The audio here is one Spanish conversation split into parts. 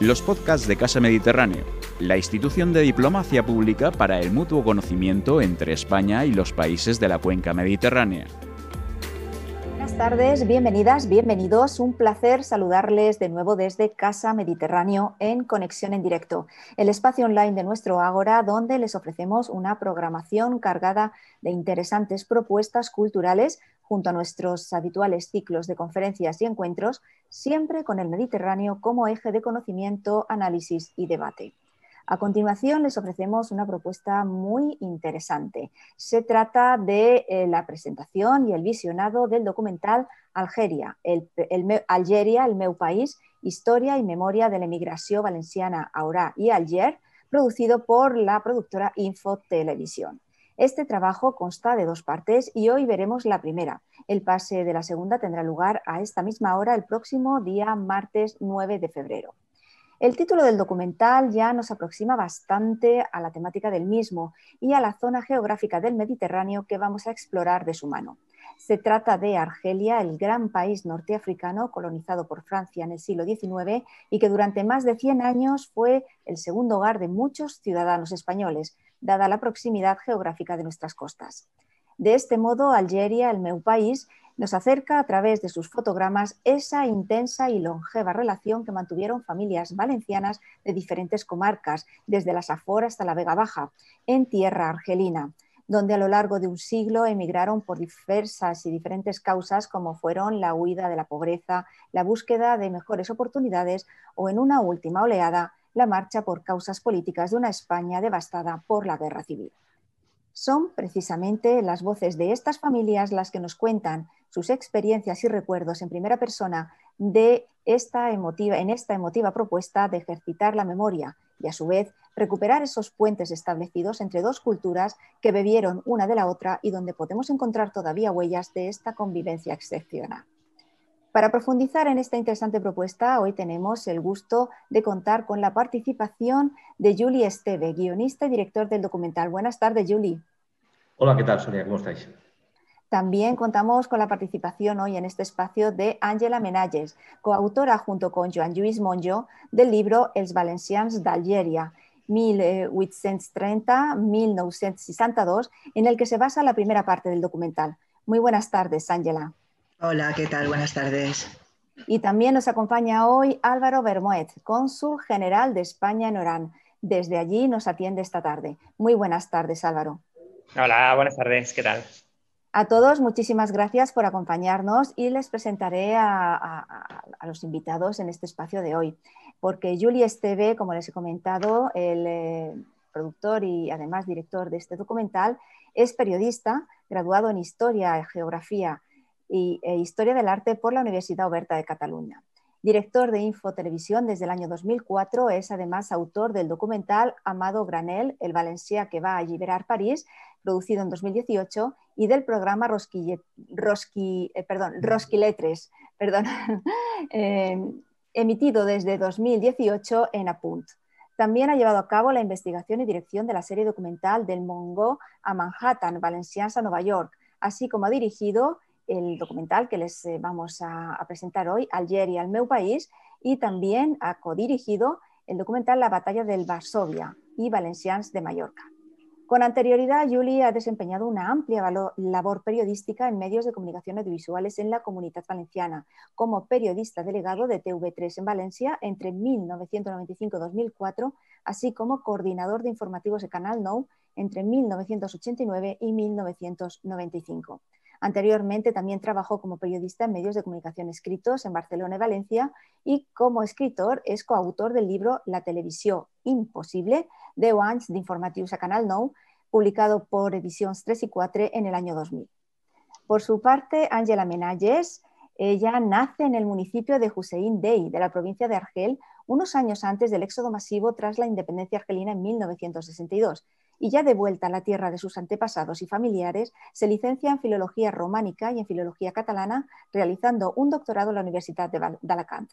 los podcasts de Casa Mediterráneo, la institución de diplomacia pública para el mutuo conocimiento entre España y los países de la cuenca mediterránea. Buenas tardes, bienvenidas, bienvenidos. Un placer saludarles de nuevo desde Casa Mediterráneo en Conexión en Directo, el espacio online de nuestro Ágora donde les ofrecemos una programación cargada de interesantes propuestas culturales junto a nuestros habituales ciclos de conferencias y encuentros, siempre con el Mediterráneo como eje de conocimiento, análisis y debate. A continuación les ofrecemos una propuesta muy interesante. Se trata de eh, la presentación y el visionado del documental Algeria, el, Algeria, el meu país, historia y memoria de la emigración valenciana a y Alger, producido por la productora Info Televisión. Este trabajo consta de dos partes y hoy veremos la primera. El pase de la segunda tendrá lugar a esta misma hora el próximo día martes 9 de febrero. El título del documental ya nos aproxima bastante a la temática del mismo y a la zona geográfica del Mediterráneo que vamos a explorar de su mano. Se trata de Argelia, el gran país norteafricano colonizado por Francia en el siglo XIX y que durante más de 100 años fue el segundo hogar de muchos ciudadanos españoles, dada la proximidad geográfica de nuestras costas. De este modo, Algeria, el meu país, nos acerca a través de sus fotogramas esa intensa y longeva relación que mantuvieron familias valencianas de diferentes comarcas, desde la Safor hasta la Vega Baja, en tierra argelina, donde a lo largo de un siglo emigraron por diversas y diferentes causas como fueron la huida de la pobreza, la búsqueda de mejores oportunidades o en una última oleada la marcha por causas políticas de una España devastada por la guerra civil. Son precisamente las voces de estas familias las que nos cuentan sus experiencias y recuerdos en primera persona de esta emotiva, en esta emotiva propuesta de ejercitar la memoria y a su vez recuperar esos puentes establecidos entre dos culturas que bebieron una de la otra y donde podemos encontrar todavía huellas de esta convivencia excepcional. Para profundizar en esta interesante propuesta, hoy tenemos el gusto de contar con la participación de Julie Esteve, guionista y director del documental. Buenas tardes, Julie. Hola, ¿qué tal, Sonia? ¿Cómo estáis? También contamos con la participación hoy en este espacio de Ángela Menalles, coautora junto con Joan Lluís Monjo del libro Els Valencians d'Algèria, 1830-1962, en el que se basa la primera parte del documental. Muy buenas tardes, Ángela. Hola, ¿qué tal? Buenas tardes. Y también nos acompaña hoy Álvaro Bermoet, cónsul general de España en Orán. Desde allí nos atiende esta tarde. Muy buenas tardes, Álvaro. Hola, buenas tardes, ¿qué tal? A todos, muchísimas gracias por acompañarnos y les presentaré a, los invitados en este espacio de hoy, porque Julie Esteve, como les he comentado, el eh, productor y además director de este documental, es periodista, graduado en Historia y Geografía y, e Historia del Arte por la Universidad Oberta de Cataluña. Director de Info Televisión desde el año 2004, es además autor del documental Amado Granel, el valencià que va a liberar París, producido en 2018, y del programa Rosquille, Rosqui, eh, perdón, Rosquiletres, perdón, eh, emitido desde 2018 en Apunt. También ha llevado a cabo la investigación y dirección de la serie documental Del Mongo a Manhattan, Valencians a Nueva York, así como ha dirigido el documental que les eh, vamos a, presentar hoy, Algeria, el meu país, y también ha codirigido el documental La batalla del Varsovia y Valencians de Mallorca. Con anterioridad, Julie ha desempeñado una amplia labor periodística en medios de comunicación audiovisuales en la comunidad valenciana, como periodista delegado de TV3 en Valencia entre 1995-2004, así como coordinador de informativos de Canal Nou entre 1989 y 1995. Anteriormente también trabajó como periodista en medios de comunicación escritos en Barcelona y Valencia y como escritor es coautor del libro La televisión imposible, de anys d'informatius a Canal Nou, publicado por Ediciones 3 y 4 en el año 2000. Por su parte, Ángela Menalles, ella nace en el municipio de Hussein Dey, de la provincia de Argel, unos años antes del éxodo masivo tras la independencia argelina en 1962 y ya de vuelta a la tierra de sus antepasados y familiares, se licencia en Filología Románica y en Filología Catalana, realizando un doctorado en la Universidad de, Alacant.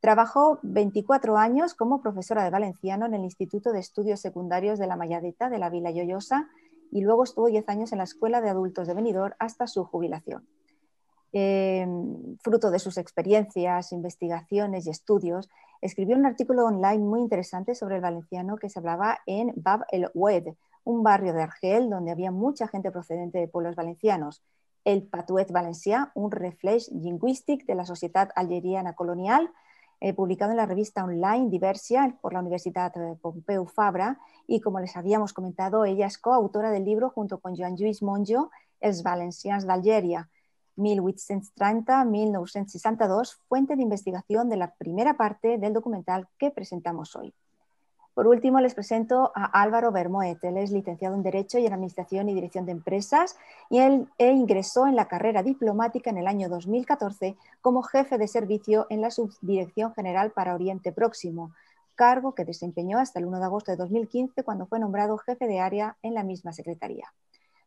Trabajó 24 años como profesora de valenciano en el Instituto de Estudios Secundarios de la Mayadeta de la Vila Lloyosa y luego estuvo 10 años en la Escuela de Adultos de Benidorm hasta su jubilación. Eh, fruto de sus experiencias, investigaciones y estudios, escribió un artículo online muy interesante sobre el valenciano que se hablaba en Bab el Oued, un barrio de Argel donde había mucha gente procedente de pueblos valencianos. El Patuet Valencià, un reflex lingüístic de la sociedad algeriana colonial, eh, publicado en la revista online Diversia por la Universidad Pompeu Fabra y como les habíamos comentado, ella es coautora del libro junto con Joan Lluís Monjo, Els Valencians d'Algèria, 1830-1962, fuente de investigación de la primera parte del documental que presentamos hoy. Por último, les presento a Álvaro Bermoet. Él es licenciado en Derecho y en Administración y Dirección de Empresas y él e ingresó en la carrera diplomática en el año 2014 como jefe de servicio en la Subdirección General para Oriente Próximo, cargo que desempeñó hasta el 1 de agosto de 2015 cuando fue nombrado jefe de área en la misma Secretaría.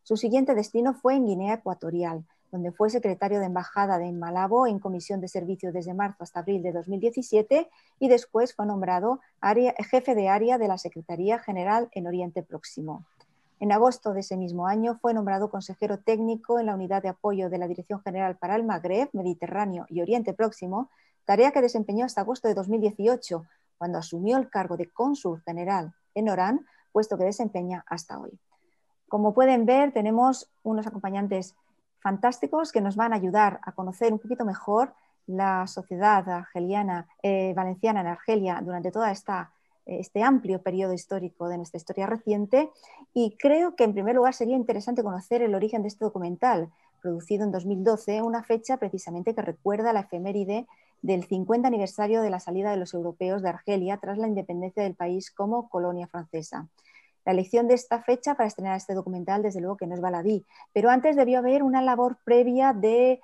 Su siguiente destino fue en Guinea Ecuatorial, donde fue secretario de Embajada de Malabo en Comisión de Servicio desde marzo hasta abril de 2017 y después fue nombrado jefe de área de la Secretaría General en Oriente Próximo. En agosto de ese mismo año fue nombrado consejero técnico en la Unidad de Apoyo de la Dirección General para el Magreb, Mediterráneo y Oriente Próximo, tarea que desempeñó hasta agosto de 2018, cuando asumió el cargo de cónsul general en Orán, puesto que desempeña hasta hoy. Como pueden ver, tenemos unos acompañantes fantásticos que nos van a ayudar a conocer un poquito mejor la sociedad argeliana, eh, valenciana en Argelia durante todo este amplio periodo histórico de nuestra historia reciente. Y creo que en primer lugar sería interesante conocer el origen de este documental, producido en 2012, una fecha precisamente que recuerda la efeméride del 50 aniversario de la salida de los europeos de Argelia tras la independencia del país como colonia francesa. La elección de esta fecha para estrenar este documental, desde luego que no es baladí, pero antes debió haber una labor previa de,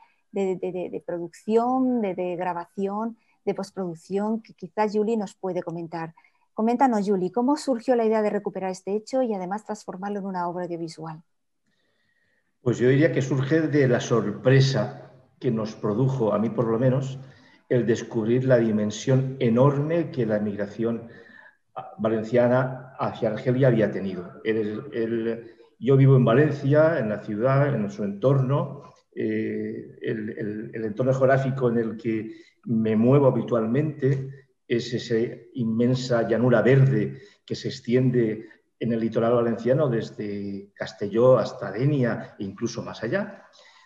producción, de, grabación, de postproducción, que quizás Julie nos puede comentar. Coméntanos, Julie, ¿cómo surgió la idea de recuperar este hecho y además transformarlo en una obra audiovisual? Pues yo diría que surge de la sorpresa que nos produjo, a mí por lo menos, el descubrir la dimensión enorme que la migración valenciana hacia Argelia había tenido. yo vivo en Valencia, en la ciudad, en su entorno. Eh, el, entorno geográfico en el que me muevo habitualmente es esa inmensa llanura verde que se extiende en el litoral valenciano desde Castelló hasta Denia e incluso más allá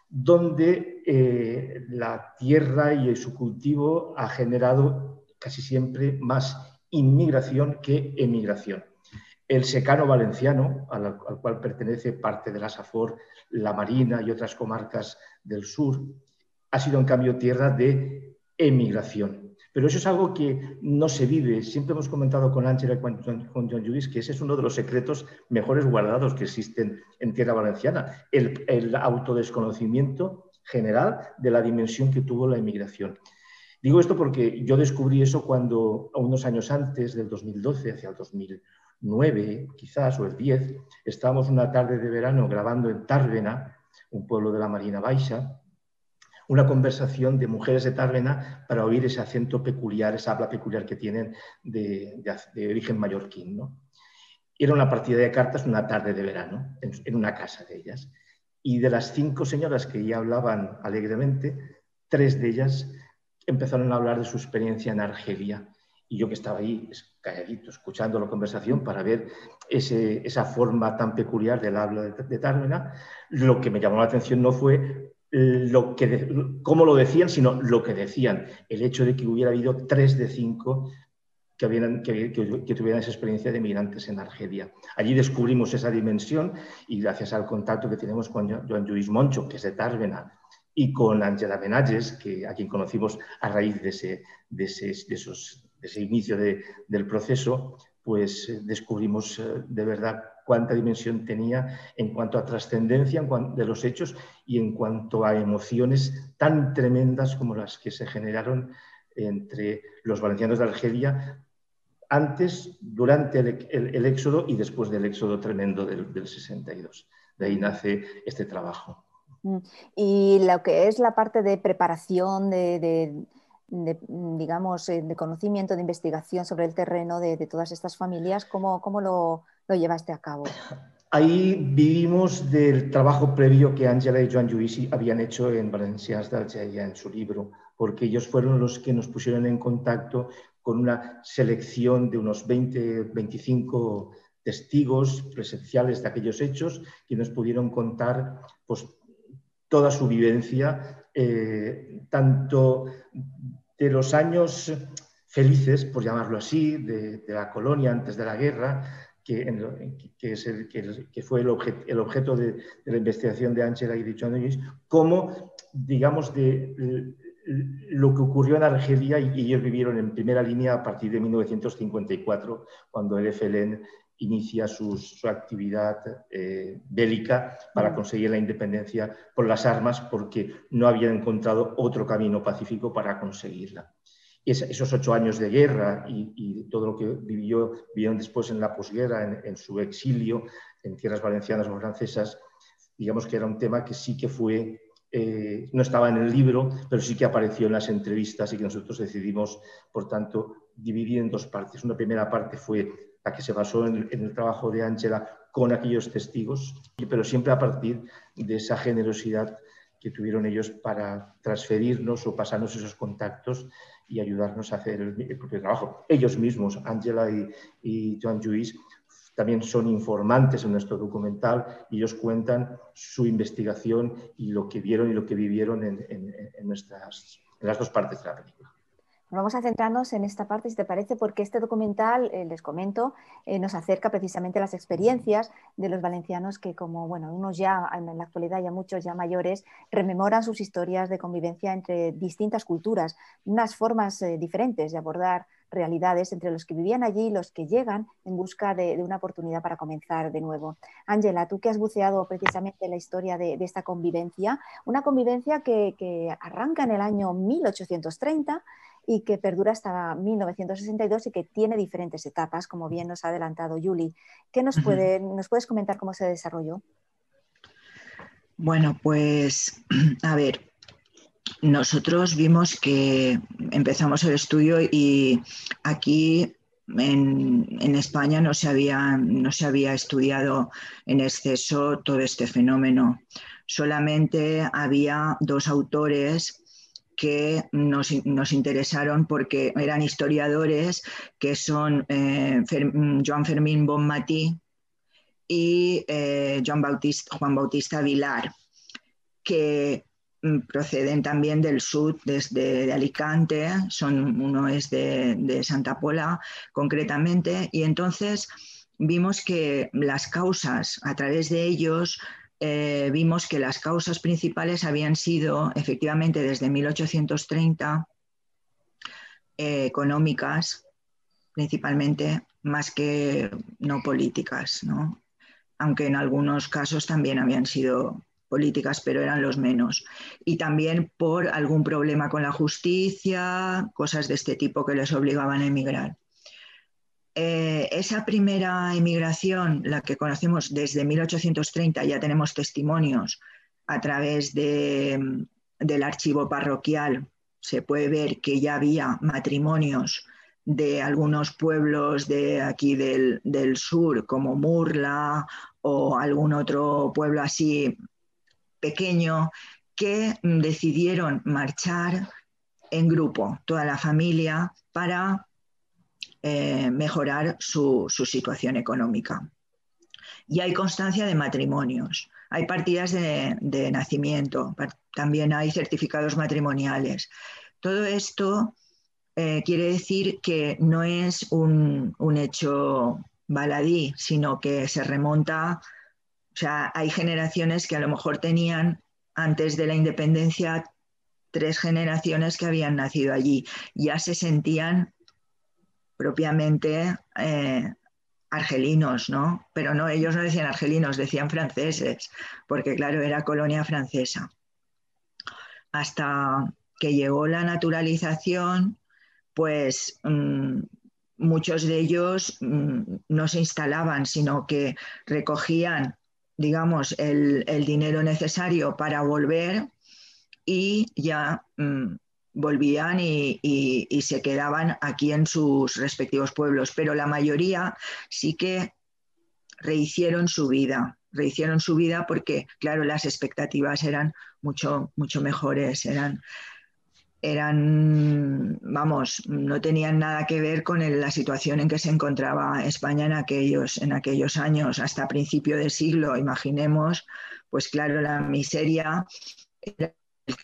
donde eh, la tierra y su cultivo ha generado casi siempre más inmigración que emigración. El secano valenciano, al, cual pertenece parte de la Safor, la Marina y otras comarcas del sur, ha sido en cambio tierra de emigración. Pero eso es algo que no se vive. Siempre hemos comentado con Ángela y con John Lewis que ese es uno de los secretos mejores guardados que existen en tierra valenciana, el, el autodesconocimiento general de la dimensión que tuvo la inmigración. Digo esto porque yo descubrí eso cuando, unos años antes del 2012, hacia el 2009 quizás, o el 10, estábamos una tarde de verano grabando en Tárvena, un pueblo de la Marina Baixa, una conversación de mujeres de Tárvena para oír ese acento peculiar, esa habla peculiar que tienen de, origen mallorquín. ¿no? Era una partida de cartas una tarde de verano, en, una casa de ellas. Y de las cinco señoras que ya hablaban alegremente, tres de ellas empezaron a hablar de su experiencia en Argelia. Y yo que estaba ahí calladito, escuchando la conversación para ver esa forma tan peculiar del habla de, de Tárvena, lo que me llamó la atención no fue lo que cómo lo decían, sino lo que decían. El hecho de que hubiera habido tres de cinco que, que, tuvieran esa experiencia de migrantes en Argelia. Allí descubrimos esa dimensión y gracias al contacto que tenemos con Joan Lluís Moncho, que es de Tárvena, y con Angela Benalles, que, a quien conocimos a raíz de ese, inicio del proceso, pues eh, descubrimos eh, de verdad cuánta dimensión tenía en cuanto a trascendencia de los hechos y en cuanto a emociones tan tremendas como las que se generaron entre los valencianos de Argelia antes, durante el, éxodo y después del éxodo tremendo del, 62. De ahí nace este trabajo. Mm. Y lo que es la parte de preparación, de de, digamos, eh, de conocimiento, de investigación sobre el terreno de, todas estas familias, ¿cómo, cómo lo, lo, llevaste a cabo? Ahí vivimos del trabajo previo que Ángela y Joan Lluís habían hecho en Valencians d'Algeria, en su libro, porque ellos fueron los que nos pusieron en contacto con una selección de unos 20, 25 testigos presenciales de aquellos hechos, quienes pudieron contar pues, toda su vivencia, eh, tanto de los años felices, por llamarlo así, de, la colonia antes de la guerra, que, fue el, objeto de, la investigación de Angela y de John Lewis, como, digamos, de lo que ocurrió en Argelia y ellos vivieron en primera línea a partir de 1954, cuando el FLN inicia su, actividad eh, bélica para conseguir la independencia por las armas, porque no habían encontrado otro camino pacífico para conseguirla. esos ocho años de guerra y, todo lo que vivió, vivieron después en la posguerra, en, su exilio en tierras valencianas o francesas, digamos que era un tema que sí que fue eh, no estaba en el libro, pero sí que apareció en las entrevistas y que nosotros decidimos, por tanto, dividir en dos partes. Una primera parte fue la que se basó en, el trabajo de Ángela con aquellos testigos, pero siempre a partir de esa generosidad que tuvieron ellos para transferirnos o pasarnos esos contactos y ayudarnos a hacer el, propio trabajo. Ellos mismos, Ángela y, Joan Lluís, también son informantes en nuestro documental y ellos cuentan su investigación y lo que vieron y lo que vivieron en, nuestras, en las dos partes de la película. Vamos a centrarnos en esta parte, si te parece, porque este documental, eh, les comento, eh, nos acerca precisamente a las experiencias de los valencianos que, como bueno, unos ya en la actualidad, ya muchos ya mayores, rememoran sus historias de convivencia entre distintas culturas, unas formas eh, diferentes de abordar realidades entre los que vivían allí y los que llegan en busca de, una oportunidad para comenzar de nuevo. Ángela, tú que has buceado precisamente la historia de, esta convivencia, una convivencia que, arranca en el año 1830 y que perdura hasta 1962 y que tiene diferentes etapas, como bien nos ha adelantado Yuli. ¿Qué nos, puede, nos puedes comentar cómo se desarrolló? Bueno, pues a ver, nosotros vimos que empezamos el estudio y aquí en, España no se, había, no se había estudiado en exceso todo este fenómeno. Solamente había dos autores que nos, interesaron porque eran historiadores, que son eh, Joan Fermín Bonmatí y eh, Juan Bautista Vilar, que Mm, proceden también del sur, desde Alicante, son, uno es de, Santa Pola concretamente, y entonces vimos que las causas, a través de ellos, eh, vimos que las causas principales habían sido efectivamente desde 1830 eh, económicas, principalmente, más que no políticas, ¿no? aunque en algunos casos también habían sido políticas, pero eran los menos. Y también por algún problema con la justicia, cosas de este tipo que les obligaban a emigrar. Eh, esa primera emigración, la que conocemos desde 1830, ya tenemos testimonios a través del archivo parroquial, se puede ver que ya había matrimonios de algunos pueblos de aquí del, del sur, como Murla o algún otro pueblo así pequeño que decidieron marchar en grupo, toda la familia, para eh, mejorar su, situación económica. Y hay constancia de matrimonios, hay partidas de, nacimiento, también hay certificados matrimoniales. Todo esto eh, quiere decir que no es un, un hecho baladí, sino que se remonta o sea, hay generaciones que a lo mejor tenían antes de la independencia tres generaciones que habían nacido allí. Ya se sentían propiamente eh, argelinos, ¿no? Pero no, ellos no decían argelinos, decían franceses, porque claro, era colonia francesa. Hasta que llegó la naturalización, pues mm, muchos de ellos mm, no se instalaban, sino que recogían digamos, el, dinero necesario para volver y ya mm, volvían y, se quedaban aquí en sus respectivos pueblos. Pero la mayoría sí que rehicieron su vida, rehicieron su vida porque, claro, las expectativas eran mucho, mucho mejores, eran eran, vamos, no tenían nada que ver con la situación en que se encontraba España en aquellos, en aquellos años, hasta principio de siglo, imaginemos, pues claro, la miseria era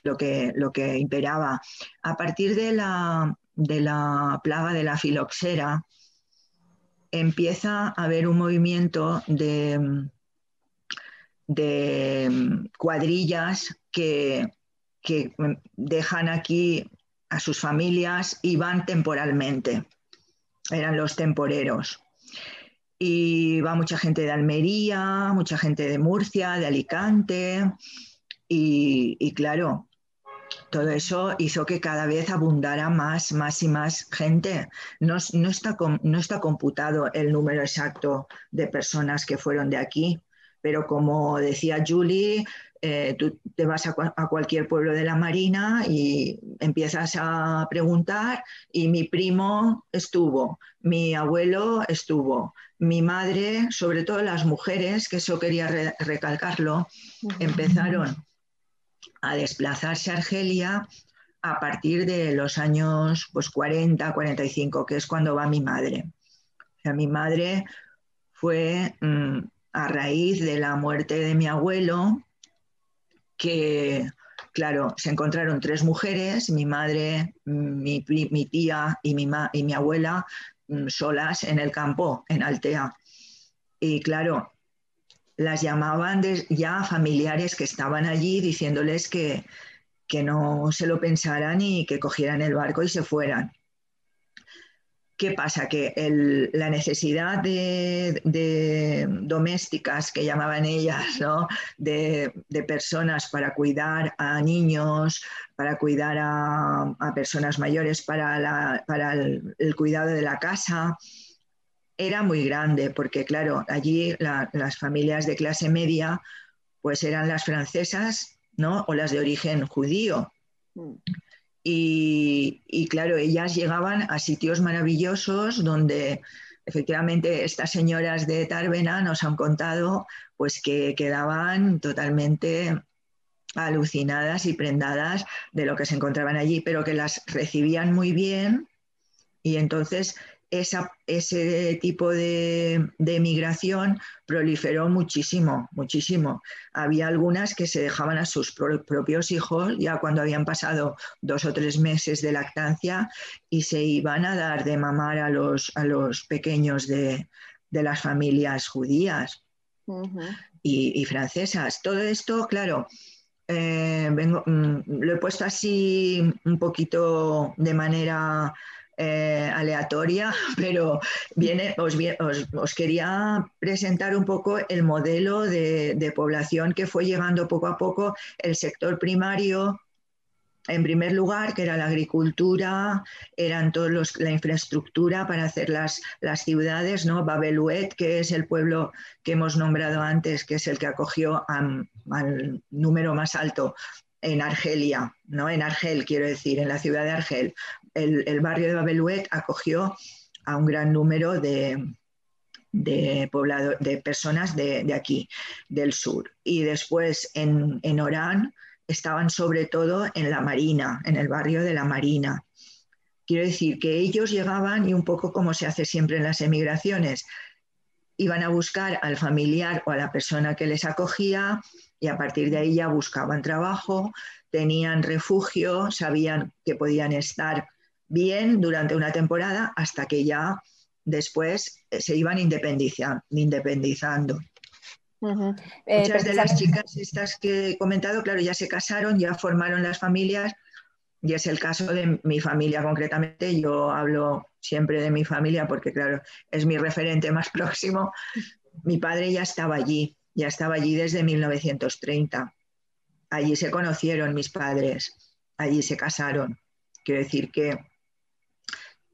lo que, lo que imperaba. A partir de la, de la plaga de la filoxera, empieza a haber un movimiento de, de cuadrillas que que dejan aquí a sus familias y van temporalmente. Eran los temporeros. Y va mucha gente de Almería, mucha gente de Murcia, de Alicante. Y, claro, todo eso hizo que cada vez abundara más, más y más gente. No, no, está, no está computado el número exacto de personas que fueron de aquí, pero como decía Julie, eh, tú te vas a, cualquier pueblo de la Marina y empiezas a preguntar y mi primo estuvo, mi abuelo estuvo, mi madre, sobre todo las mujeres, que eso quería recalcarlo, empezaron a desplazarse a Argelia a partir de los años pues, 40, 45, que es cuando va mi madre. Mi madre fue mm, a raíz de la muerte de mi abuelo, que, claro, se encontraron tres mujeres, mi madre, mi, tía y mi, y mi abuela, mm, solas en el campo, en Altea. Y claro, las llamaban ya familiares que estaban allí diciéndoles que, que no se lo pensaran y que cogieran el barco y se fueran. ¿Qué pasa? Que la necesidad de, domésticas, que llamaban ellas, de, personas para cuidar a niños, para cuidar a, personas mayores, para, el, cuidado de la casa, era muy grande, porque claro, allí las familias de clase media pues eran las francesas ¿no? o las de origen judío. Mm. Y, claro, ellas llegaban a sitios maravillosos donde efectivamente estas señoras de Tarbena nos han contado pues que quedaban totalmente alucinadas y prendadas de lo que se encontraban allí, pero que las recibían muy bien y entonces ese tipo de, de, migración proliferó muchísimo, muchísimo. Había algunas que se dejaban a sus propios hijos ya cuando habían pasado dos o tres meses de lactancia y se iban a dar de mamar a los, a los pequeños de, las familias judías y, francesas. Todo esto, claro, eh, mm, lo he puesto así un poquito de manera eh, aleatoria, pero viene, os, quería presentar un poco el modelo de, población que fue llegando poco a poco el sector primario. En primer lugar, que era la agricultura, eran todos la infraestructura para hacer las, las ciudades, ¿no? Babeluet, que es el pueblo que hemos nombrado antes, que es el que acogió al número más alto en Argelia, ¿no? En Argel, quiero decir, en la ciudad de Argel el, barrio de Babeluet acogió a un gran número de, de, de personas de, aquí, del sur. Y después en, en Orán estaban sobre todo en la Marina, en el barrio de la Marina. Quiero decir que ellos llegaban y un poco como se hace siempre en las emigraciones, iban a buscar al familiar o a la persona que les acogía y a partir de ahí ya buscaban trabajo, tenían refugio, sabían que podían estar bien durante una temporada hasta que ya después eh, se iban independizando. Eh, Muchas de las chicas estas que he comentado, claro, ya se casaron, ya formaron las familias y es el caso de mi familia concretamente. Yo hablo siempre de mi familia porque, claro, es mi referente más próximo. Mi padre ya estaba allí, ya estaba allí desde 1930. Allí se conocieron mis padres, allí se casaron. Quiero decir que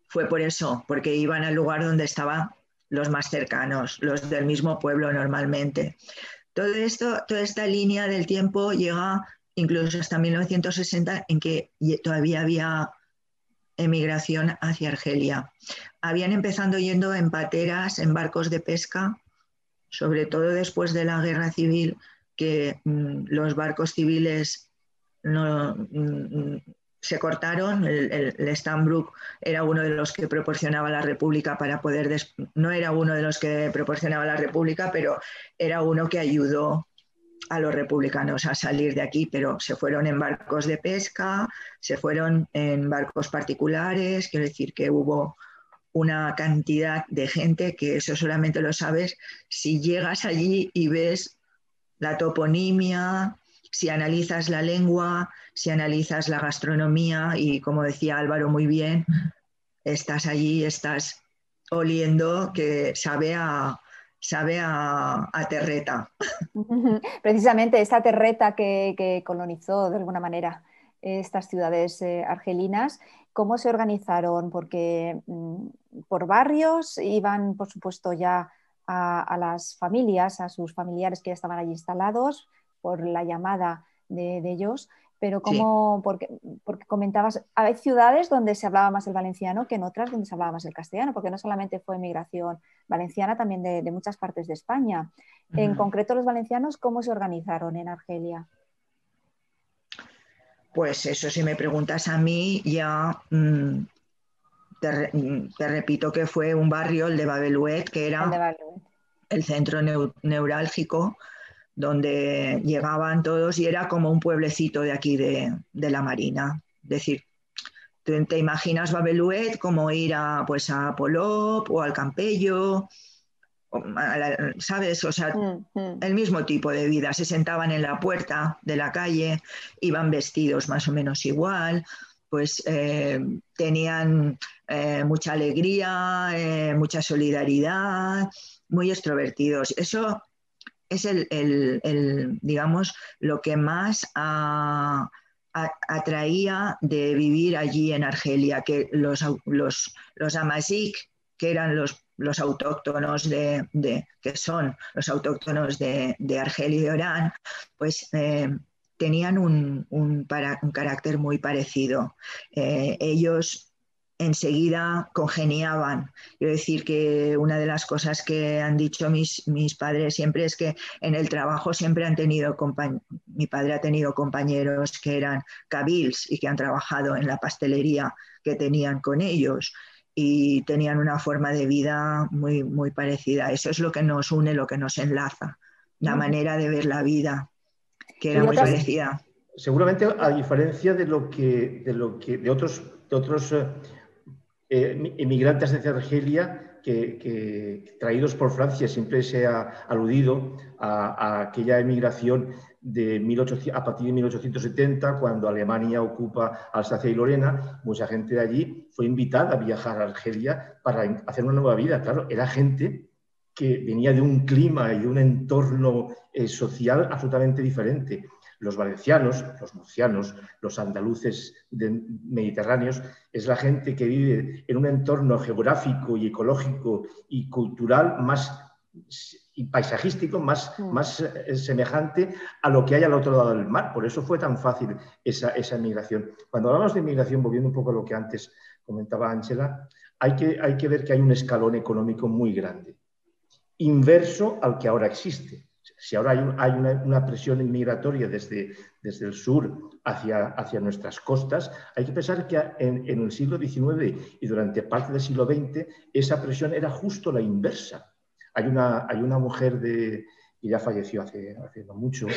fue por eso, porque iban al lugar donde estaban los más cercanos, los del mismo pueblo normalmente. Todo esto, toda esta línea del tiempo llega incluso hasta 1960 en que todavía había emigración hacia Argelia. Habían empezado yendo en pateras, en barcos de pesca, sobre todo después de la guerra civil, que mm, los barcos civiles no, mm, se cortaron. El, el, era uno de los que proporcionaba la República para poder, no era uno de los que proporcionaba la República, pero era uno que ayudó a los republicanos a salir de aquí, pero se fueron en barcos de pesca, se fueron en barcos particulares, quiero decir que hubo una cantidad de gente que eso solamente lo sabes si llegas allí y ves la toponimia, si analizas la lengua, si analizas la gastronomía y como decía Álvaro muy bien, estás allí, estás oliendo que sabe a, sabe a, terreta. Precisamente esta terreta que, colonizó de alguna manera estas ciudades eh, argelinas, ¿cómo se organizaron? Porque mm, por barrios iban, por supuesto, ya a, las familias, a sus familiares que ya estaban allí instalados, por la llamada de, ellos, pero como, porque, porque, comentabas, hay ciudades donde se hablaba más el valenciano que en otras donde se hablaba más el castellano, porque no solamente fue migración valenciana, también de, muchas partes de España. En concreto, los valencianos, ¿cómo se organizaron en Argelia? Pues eso, si me preguntas a mí, ya mm, te, repito que fue un barrio, el de Babeluet, que era el, centro neurálgico donde llegaban todos y era como un pueblecito de aquí de, la Marina. Es decir, te, imaginas Babeluet como ir a, pues, a Polop o al Campello, ¿sabes? O sea, mm, mm. el mismo tipo de vida. Se sentaban en la puerta de la calle, iban vestidos más o menos igual, pues eh, tenían eh, mucha alegría, eh, mucha solidaridad, muy extrovertidos. Eso es el, digamos, lo que más atraía de vivir allí en Argelia, que los, los, los que eran los, los autóctonos de, que son los autóctonos de, Argelia y de Orán, pues eh, tenían un, un, carácter muy parecido. Eh, ellos enseguida congeniaban. Quiero decir que una de las cosas que han dicho mis, mis padres siempre es que en el trabajo siempre han tenido, mi padre ha tenido compañeros que eran cabils y que han trabajado en la pastelería que tenían con ellos y tenían una forma de vida muy, muy parecida. Eso es lo que nos une, lo que nos enlaza, la manera de ver la vida, que era muy parecida. Seguramente a diferencia de lo que de lo que de otros de otros eh, eh, emigrantes de Argelia que, traídos por Francia, siempre se ha aludido a, aquella emigración de 18, a partir de 1870, cuando Alemania ocupa Alsacia y Lorena, mucha gente de allí fue invitada a viajar a Argelia para hacer una nueva vida. Claro, era gente que venía de un clima y de un entorno eh, social absolutamente diferente los valencianos, los murcianos, los andaluces mediterráneos, es la gente que vive en un entorno geográfico y ecológico y cultural más y paisajístico más, mm. más eh, semejante a lo que hay al otro lado del mar. Por eso fue tan fácil esa, esa migración. Cuando hablamos de migración, volviendo un poco a lo que antes comentaba Ángela, hay que, hay que ver que hay un escalón económico muy grande, inverso al que ahora existe si ahora hay, una, presión inmigratoria desde, desde el sur hacia, hacia, nuestras costas, hay que pensar que en, el siglo XIX y durante parte del siglo XX esa presión era justo la inversa. Hay una, hay una mujer de, que ya falleció hace, hace no mucho,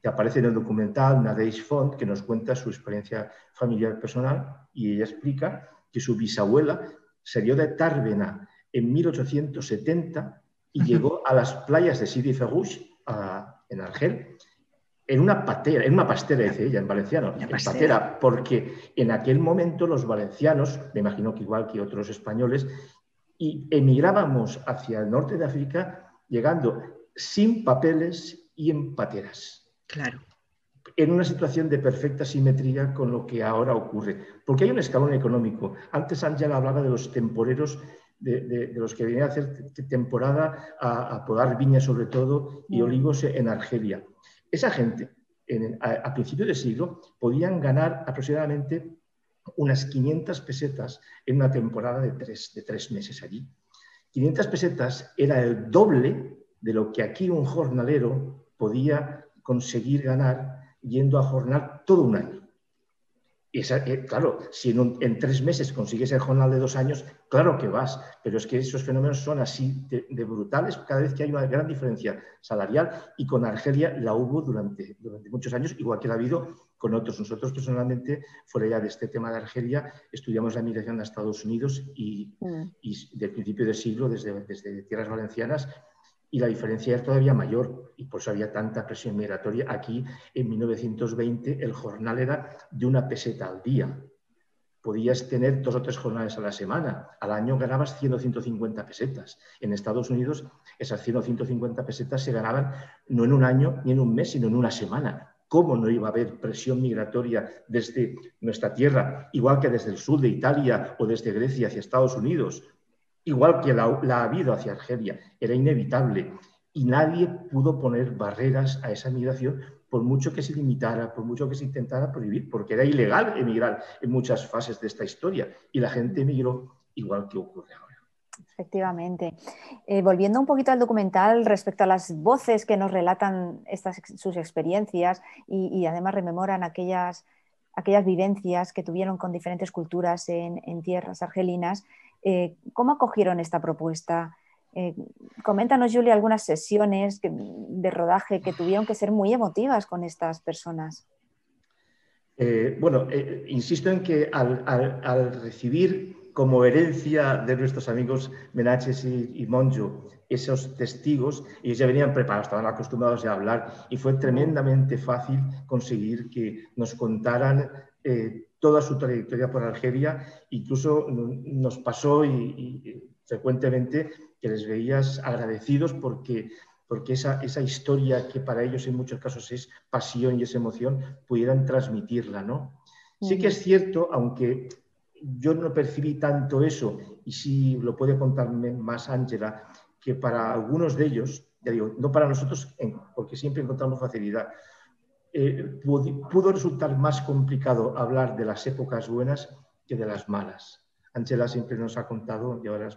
que aparece en el documental Nadeish Font, que nos cuenta su experiencia familiar personal y ella explica que su bisabuela salió de Tárvena en 1870 y llegó a las playas de Sidi Ferrouche, en Argel, en una patera, en una pastera, dice ella, en valenciano, en patera, porque en aquel momento los valencianos, me imagino que igual que otros españoles, y emigrábamos hacia el norte de África llegando sin papeles y en pateras. Claro. En una situación de perfecta simetría con lo que ahora ocurre. Porque hay un escalón económico. Antes Ángela hablaba de los temporeros de, los que venían a hacer temporada a, podar viñas sobre todo y mm. olivos en Argelia. Esa gente, a, principios de siglo, podían ganar aproximadamente unas 500 pesetas en una temporada de tres, de tres meses allí. 500 pesetas era el doble de lo que aquí un jornalero podía conseguir ganar yendo a jornar todo un año. Eh, claro, si en, tres meses consigues el jornal de dos años, claro que vas, pero es que esos fenómenos son así de, brutales cada vez que hay una gran diferencia salarial y con Argelia la hubo durante, durante muchos años, igual que la ha habido con otros. Nosotros personalmente, fuera ya de este tema de Argelia, estudiamos la migración a Estados Unidos y, mm. y del principio del siglo, desde, desde tierras valencianas, y la diferencia es todavía mayor y por eso había tanta presión migratoria. Aquí en 1920 el jornal era de una peseta al día. Podías tener dos o tres jornales a la semana. Al año ganabas 100 o 150 pesetas. En Estados Unidos esas 100 o 150 pesetas se ganaban no en un año ni en un mes, sino en una semana. ¿Cómo no iba a haber presión migratoria desde nuestra tierra, igual que desde el sur de Italia o desde Grecia hacia Estados Unidos? Igual que la, ha habido hacia Argelia, era inevitable y nadie pudo poner barreras a esa migración por mucho que se limitara, por mucho que se intentara prohibir, porque era ilegal emigrar en muchas fases de esta historia y la gente emigró igual que ocurre ahora. Efectivamente. Eh, volviendo un poquito al documental respecto a las voces que nos relatan estas, sus experiencias y, además rememoran aquellas, aquellas vivencias que tuvieron con diferentes culturas en, en tierras argelinas, eh, ¿Cómo acogieron esta propuesta? Eh, coméntanos, Julia, algunas sesiones de rodaje que tuvieron que ser muy emotivas con estas personas. Eh, bueno, insisto en que al, recibir como herencia de nuestros amigos Menaches y, Monjo esos testigos, ellos ya venían preparados, estaban acostumbrados a hablar y fue tremendamente fácil conseguir que nos contaran toda su trayectoria por Algeria. Incluso nos pasó y, frecuentemente que les veías agradecidos porque, porque esa, esa, historia que para ellos en muchos casos es pasión y es emoción, pudieran transmitirla. ¿no? Sí que es cierto, aunque yo no percibí tanto eso, y sí lo puede contarme más Ángela, que para algunos de ellos, ya digo, no para nosotros, porque siempre encontramos facilidad, eh, pudo, resultar más complicado hablar de las épocas buenas que de las malas. Angela siempre nos ha contado, y ahora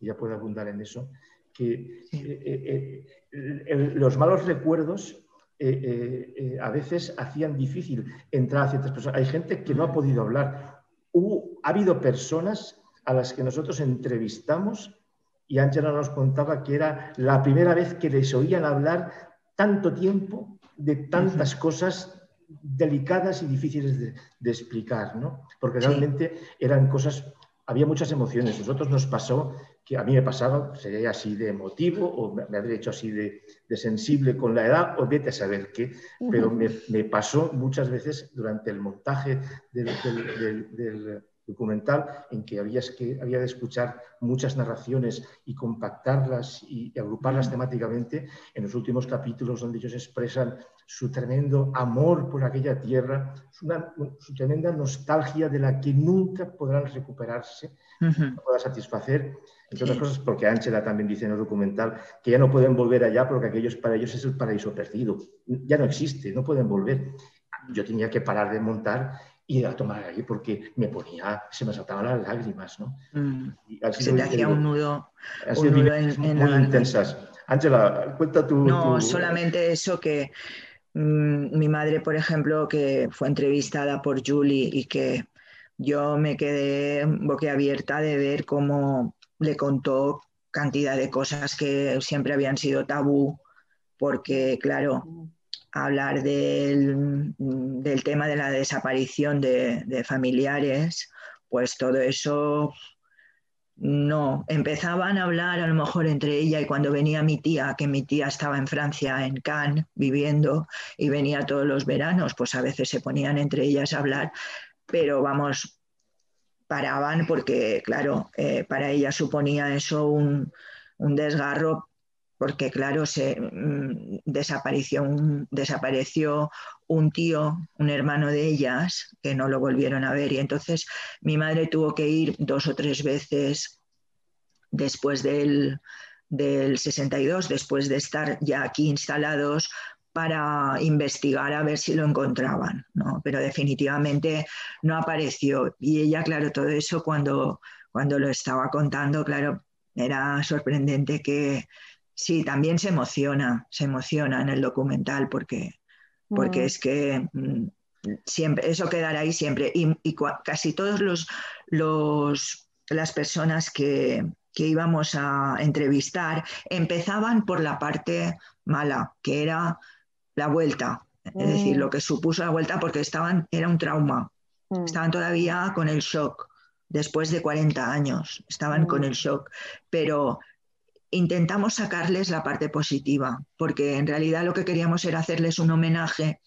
ya puede abundar en eso, que eh, eh, los malos recuerdos a veces hacían difícil entrar a ciertas personas. Hay gente que no ha podido hablar. ha habido personas a las que nosotros entrevistamos y Angela nos contaba que era la primera vez que les oían hablar tanto tiempo de tantas cosas delicadas y difíciles de, explicar, ¿no? Porque realmente eran cosas, había muchas emociones. Nosotros nos pasó, que a mí me pasaba, sería así de emotivo, o me, habría hecho así de, sensible con la edad, o vete a saber qué, pero me, pasó muchas veces durante el montaje del documental en que, habías que había de escuchar muchas narraciones y compactarlas y, agruparlas temáticamente. En los últimos capítulos donde ellos expresan su tremendo amor por aquella tierra, su, su tremenda nostalgia de la que nunca podrán recuperarse, no podrán satisfacer, entre otras cosas porque Ángela también dice en el documental que ya no pueden volver allá porque aquellos para ellos es el paraíso perdido, ya no existe, no pueden volver. Yo tenía que parar de montar y a tomar ahí porque me ponía, se me saltaban las lágrimas, ¿no? Mm. se te hacía un nudo, en, muy intensas. Ángela, cuenta tu... No, solamente eso que mm, mi madre, por ejemplo, que fue entrevistada por Julie y que yo me quedé boquiabierta de ver cómo le contó cantidad de cosas que siempre habían sido tabú, porque claro, mm hablar del, tema de la desaparición de, familiares, pues todo eso no. Empezaban a hablar a lo mejor entre ella y cuando venía mi tía, que mi tía estaba en Francia, en Cannes, viviendo, y venía todos los veranos, pues a veces se ponían entre ellas a hablar, pero vamos, paraban porque, claro, eh, para ella suponía eso un, un desgarro porque claro, se mm, desapareció, un, desapareció un tío, un hermano de ellas, que no lo volvieron a ver. Y entonces mi madre tuvo que ir dos o tres veces después del, 62, después de estar ya aquí instalados, para investigar a ver si lo encontraban, pero definitivamente no apareció. Y ella, claro, todo eso cuando, cuando lo estaba contando, claro, era sorprendente que, Sí, también se emociona, se emociona en el documental porque, porque mm. es que mm, siempre, eso quedará ahí siempre. Y, casi todos los, los las personas que, que íbamos a entrevistar empezaban por la parte mala, que era la vuelta, es decir, lo mm. que supuso la vuelta porque estaban, era un trauma, mm. estaban todavía con el shock, después de 40 años, estaban con el shock, pero intentamos sacarles la parte positiva, porque en realidad lo que queríamos era hacerles un homenaje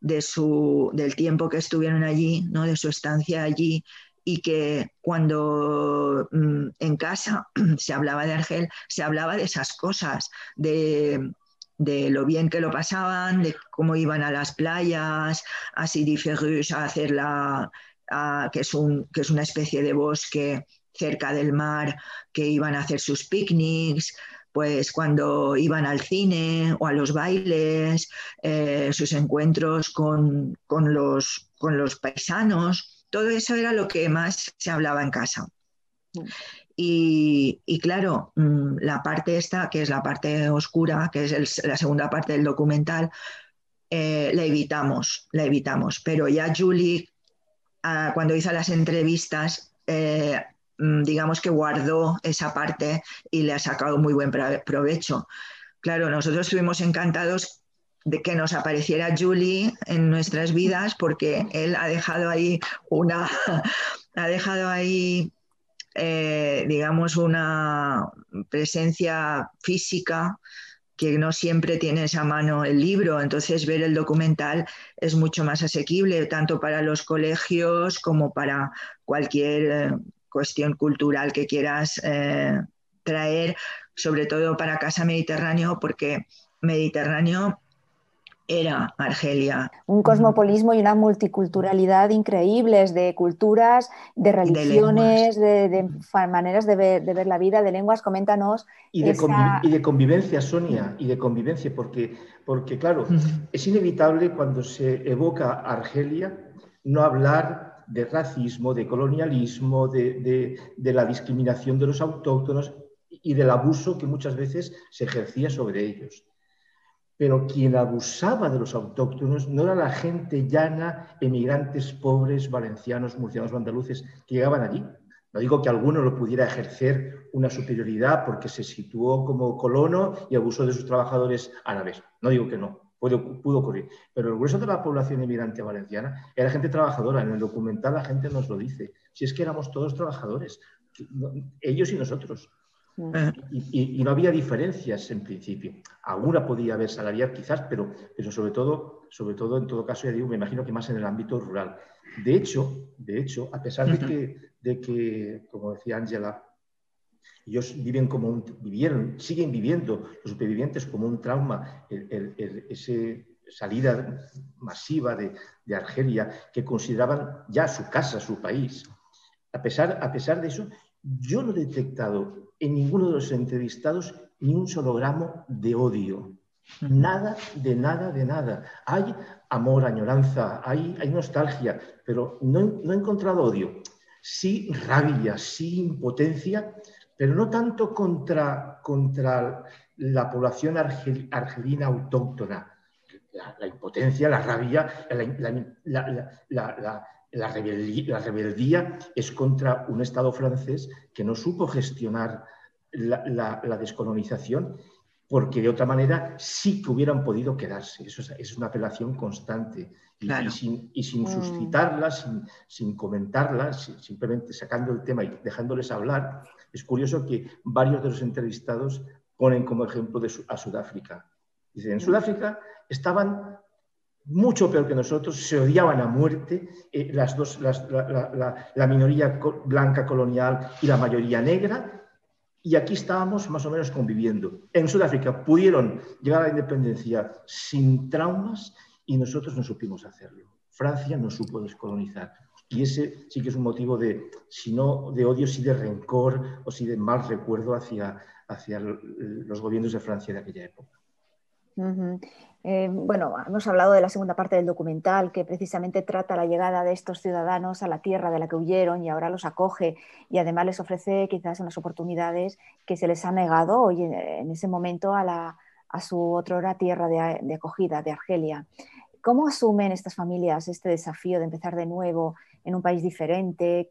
de su, del tiempo que estuvieron allí, ¿no? de su estancia allí, y que cuando mm, en casa se hablaba de Argel, se hablaba de esas cosas, de, lo bien que lo pasaban, de cómo iban a las playas, a Sidi Ferrus a hacer la, que, es un, que es una especie de bosque cerca del mar, que iban a hacer sus picnics, pues cuando iban al cine o a los bailes, eh, sus encuentros con, los, con los paisanos, todo eso era lo que más se hablaba en casa. Mm. Y, claro, mm, la parte esta, que es la parte oscura, que es la segunda parte del documental, eh, la evitamos, la evitamos. Pero ya Julie, ah, cuando hizo las entrevistas, eh, digamos que guardó esa parte y le ha sacado muy buen provecho. Claro, nosotros estuvimos encantados de que nos apareciera Julie en nuestras vidas porque él ha dejado ahí una, ha dejado ahí, eh, digamos, una presencia física que no siempre tienes a mano el libro, entonces ver el documental es mucho más asequible, tanto para los colegios como para cualquier eh, cuestión cultural que quieras eh, traer, sobre todo para Casa Mediterráneo, porque Mediterráneo era Argelia. Un cosmopolismo y una multiculturalidad increíbles de culturas, de religiones, de, maneras de ver, la vida, de lenguas. Coméntanos. Y de, y de, convivencia, Sonia, y de convivencia, porque, porque claro, es inevitable cuando se evoca Argelia no hablar de racismo, de colonialismo, de, de la discriminación de los autóctonos y del abuso que muchas veces se ejercía sobre ellos pero quien abusaba de los autóctonos no era la gente llana, emigrantes pobres, valencianos, murcianos, andaluces, que llegaban allí. No digo que alguno lo pudiera ejercer una superioridad porque se situó como colono y abusó de sus trabajadores árabes. No digo que no, pudo, pudo ocurrir. Pero el grueso de la población inmigrante valenciana era gente trabajadora. En el documental la gente nos lo dice. Si es que éramos todos trabajadores, ellos y nosotros. Y, no había diferencias en principio. Alguna podía haber salarial quizás, pero, pero sobre, todo, sobre todo, en todo caso, ya digo, me imagino que más en el ámbito rural. De hecho, de hecho a pesar de que, de que como decía Ángela, ellos viven como un, vivieron, siguen viviendo los supervivientes como un trauma, esa salida masiva de, de, Argelia, que consideraban ya su casa, su país. A pesar, a pesar de eso, yo no he detectado en ninguno de los entrevistados ni un solo gramo de odio. Nada, de nada, de nada. Hay amor, añoranza, hay, hay nostalgia, pero no, he encontrado odio. Sí rabia, sí impotencia, pero no tanto contra, contra la población argelina autóctona. La, impotencia, la rabia, la, la rebeldía, es contra un Estado francés que no supo gestionar la, descolonización porque de otra manera sí que hubieran podido quedarse. Eso es, una apelación constante. Y, sin, mm. suscitarla, sin, comentarla, simplemente sacando el tema y dejándoles hablar, es curioso que varios de los entrevistados ponen como ejemplo a Sudáfrica. Dicen, en. Sudáfrica estaban mucho peor que nosotros, se odiaban a muerte eh, las dos, la, minoría blanca colonial y la mayoría negra, y aquí estábamos más o menos conviviendo. En Sudáfrica pudieron llegar a la independencia sin traumas y nosotros no supimos hacerlo. Francia no supo descolonizar. Y ese sí que es un motivo de, si no de odio, sí de rencor o sí de mal recuerdo hacia, hacia los gobiernos de Francia de aquella época. Eh, bueno, hemos hablado de la segunda parte del documental que precisamente trata la llegada de estos ciudadanos a la tierra de la que huyeron y ahora los acoge y además les ofrece quizás unas oportunidades que se les ha negado hoy en ese momento a, la, a su otrora tierra de, acogida, de Argelia. ¿Cómo asumen estas familias este desafío de empezar de nuevo en un país diferente,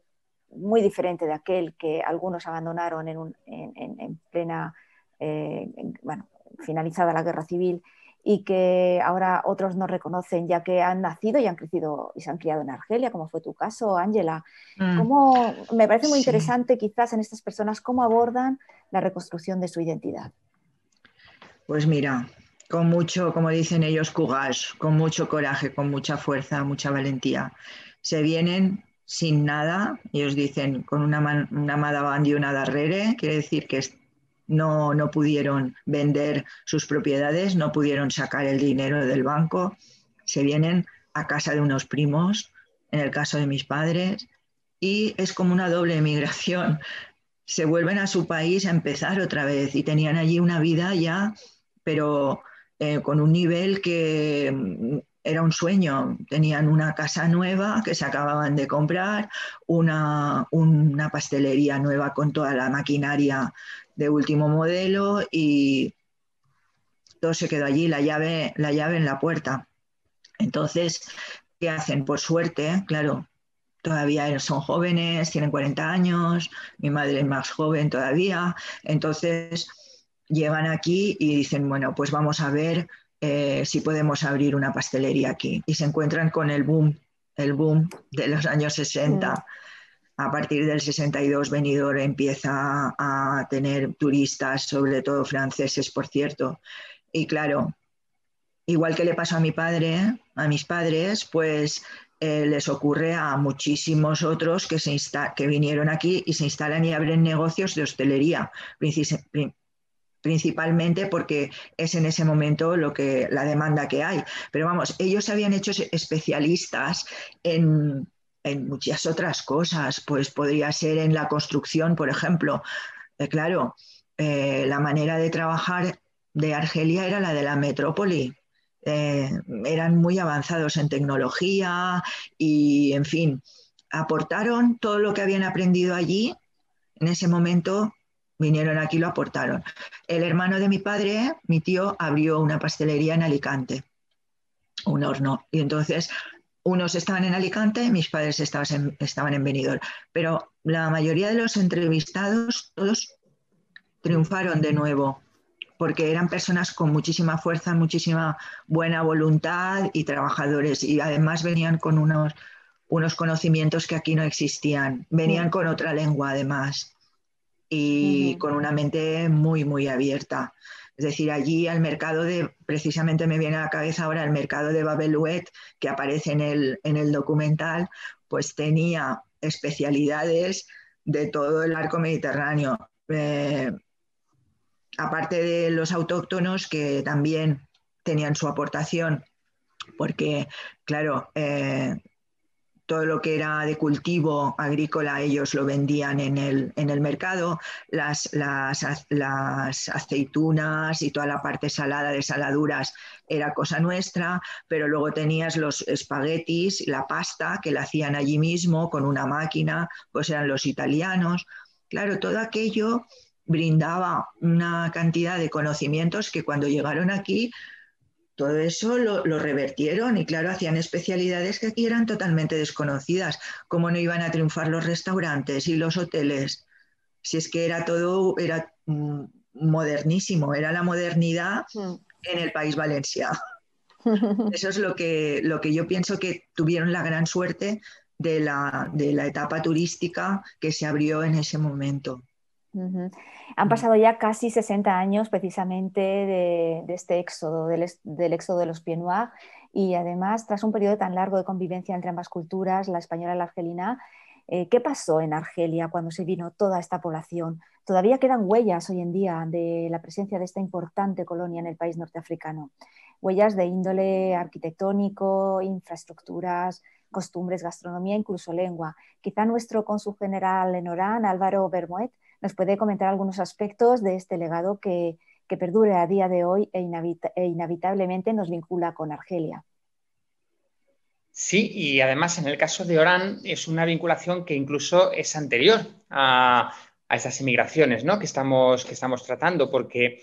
muy diferente de aquel que algunos abandonaron en, plena, eh, bueno, finalizada la guerra civil y que ahora otros no reconocen ya que han nacido y han crecido y se han criado en Argelia, como fue tu caso, Ángela. Mm. Me parece muy interesante quizás en estas personas cómo abordan la reconstrucción de su identidad. Pues mira, con mucho, como dicen ellos, courage, con mucho coraje, con mucha fuerza, mucha valentía. Se vienen sin nada, ellos dicen con una, una Madaband y una Darrere, quiere decir que no, no pudieron vender sus propiedades, no pudieron sacar el dinero del banco, se vienen a casa de unos primos, en el caso de mis padres, y es como una doble emigración. Se vuelven a su país a empezar otra vez y tenían allí una vida ya, pero eh, con un nivel que mm, era un sueño. Tenían una casa nueva que se acababan de comprar, una, pastelería nueva con toda la maquinaria de último modelo y todo se quedó allí, la llave, la llave en la puerta. Entonces, ¿qué hacen? Por suerte, claro, todavía son jóvenes, tienen 40 años, mi madre es más joven todavía, entonces llegan aquí y dicen, bueno, pues vamos a ver eh, si podemos abrir una pastelería aquí. Y se encuentran con el boom, el boom de los años 60. A partir del 62, Benidorm empieza a tener turistas, sobre todo franceses, por cierto. Y claro, igual que le pasó a mi padre, a mis padres, pues eh, les ocurre a muchísimos otros que, se que vinieron aquí y se instalan y abren negocios de hostelería, principalmente porque es en ese momento lo que la demanda que hay. Pero vamos, ellos se habían hecho especialistas en, muchas otras cosas, pues podría ser en la construcción, por ejemplo. Eh, claro, eh, la manera de trabajar de Argelia era la de la metrópoli. Eh, eran muy avanzados en tecnología y, en fin, aportaron todo lo que habían aprendido allí en ese momento vinieron aquí y lo aportaron. El hermano de mi padre, mi tío, abrió una pastelería en Alicante, un horno. Y entonces unos estaban en Alicante, mis padres estaban en, estaban en Benidorm. Pero la mayoría de los entrevistados, todos triunfaron de nuevo, porque eran personas con muchísima fuerza, muchísima buena voluntad y trabajadores. Y además venían con unos, unos conocimientos que aquí no existían. Venían con otra lengua, además y con una mente muy, muy abierta. Es decir, allí al mercado de, precisamente me viene a la cabeza ahora el mercado de Babelouet, que aparece en el, en el documental, pues tenía especialidades de todo el arco mediterráneo. Eh, aparte de los autóctonos que también tenían su aportación, porque, claro, eh, todo lo que era de cultivo agrícola ellos lo vendían en el, en el mercado, las, las, las, aceitunas y toda la parte salada de saladuras era cosa nuestra, pero luego tenías los espaguetis, la pasta que la hacían allí mismo con una máquina, pues eran los italianos. Claro, todo aquello brindaba una cantidad de conocimientos que cuando llegaron aquí todo eso lo, revertieron y claro, hacían especialidades que aquí eran totalmente desconocidas. ¿Cómo no iban a triunfar los restaurantes y los hoteles? Si es que era todo, era mm, modernísimo, era la modernidad hmm. en el país Valencia. Eso es lo que, lo que yo pienso que tuvieron la gran suerte de la, de la etapa turística que se abrió en ese momento. Han pasado ya casi 60 años precisamente de, este éxodo, del, éxodo de los Pieds y además tras un periodo tan largo de convivencia entre ambas culturas, la española y la argelina, eh, ¿qué pasó en Argelia cuando se vino toda esta población? Todavía quedan huellas hoy en día de la presencia de esta importante colonia en el país norteafricano. Huellas de índole arquitectónico, infraestructuras, costumbres, gastronomía, incluso lengua. Quizá nuestro cónsul general en Orán, Álvaro Bermoet, nos puede comentar algunos aspectos de este legado que, que perdure a día de hoy e, e, inevitablemente nos vincula con Argelia. Sí, y además en el caso de Orán es una vinculación que incluso es anterior a, esas inmigraciones ¿no? que, estamos, que estamos tratando, porque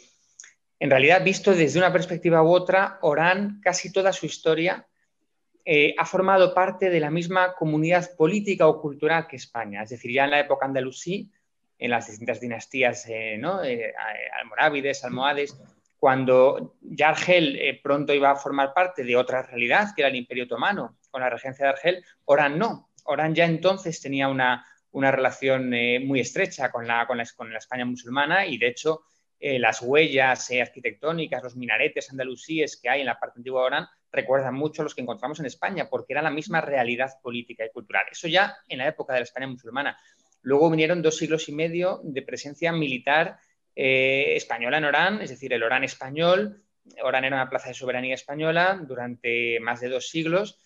en realidad, visto desde una perspectiva u otra, Orán casi toda su historia ha formado parte de la misma comunidad política o cultural que España. Es decir, ya en la época andalusí, en las distintas dinastías ¿no? almorávides, almohades, cuando ya Argel pronto iba a formar parte de otra realidad, que era el Imperio Otomano, con la regencia de Argel, Orán no. Orán ya entonces tenía una, una relación eh, muy estrecha con la, con, la, con la, España musulmana y de hecho eh, las huellas eh, arquitectónicas, los minaretes andalusíes que hay en la parte antigua de Orán recuerdan mucho a los que encontramos en España porque era la misma realidad política y cultural. Eso ya en la época de la España musulmana. Luego vinieron dos siglos y medio de presencia militar española en Orán, es decir, el Orán español. Orán era una plaza de soberanía española durante más de dos siglos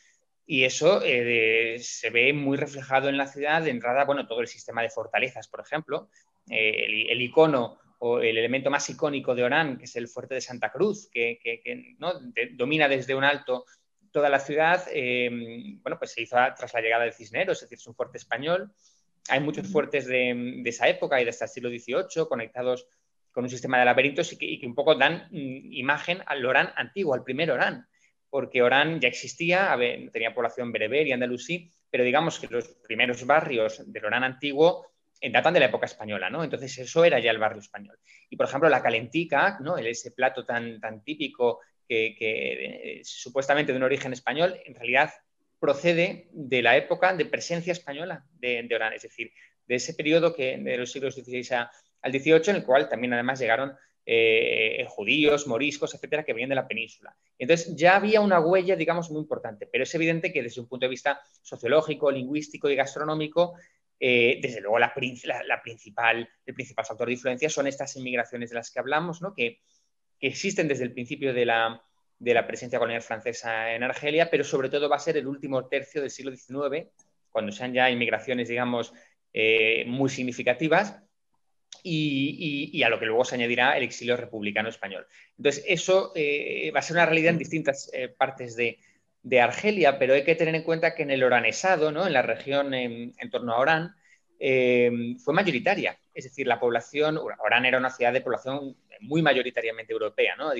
y eso eh, se ve muy reflejado en la ciudad, de entrada, bueno, todo el sistema de fortalezas, por ejemplo, eh, el, icono o el elemento más icónico de Orán, que es el fuerte de Santa Cruz, que, domina desde un alto toda la ciudad, bueno, pues se hizo tras la llegada de Cisneros, es decir, es un fuerte español. Hay muchos fuertes de, esa época y desde el siglo XVIII conectados con un sistema de laberintos y que, y que un poco dan mm, imagen al Orán antiguo, al primer Orán porque Orán ya existía, tenía población bereber y andalusí, pero digamos que los primeros barrios del Orán antiguo eh, datan de la época española, ¿no? Entonces eso era ya el barrio español. Y por ejemplo la calentica, ¿no? Ese plato tan, tan típico que, eh, supuestamente de un origen español, en realidad procede de la época de presencia española de, Orán, es decir, de ese periodo que, de los siglos XVI al XVIII, en el cual también además llegaron eh, judíos, moriscos, etcétera, que venían de la península. Entonces ya había una huella, digamos, muy importante, pero es evidente que desde un punto de vista sociológico, lingüístico y gastronómico, eh, desde luego la, principal, el principal factor de influencia son estas inmigraciones de las que hablamos, ¿no? que, existen desde el principio de la, presencia colonial francesa en Argelia, pero sobre todo va a ser el último tercio del siglo XIX, cuando sean ya inmigraciones, digamos, eh, muy significativas y, a lo que luego se añadirá el exilio republicano español. Entonces, eso eh, va a ser una realidad en distintas eh, partes de, Argelia, pero hay que tener en cuenta que en el oranesado, ¿no? en la región en, torno a Orán, fue mayoritaria. Es decir, la población, Orán era una ciudad de población muy mayoritariamente europea, ¿no? a,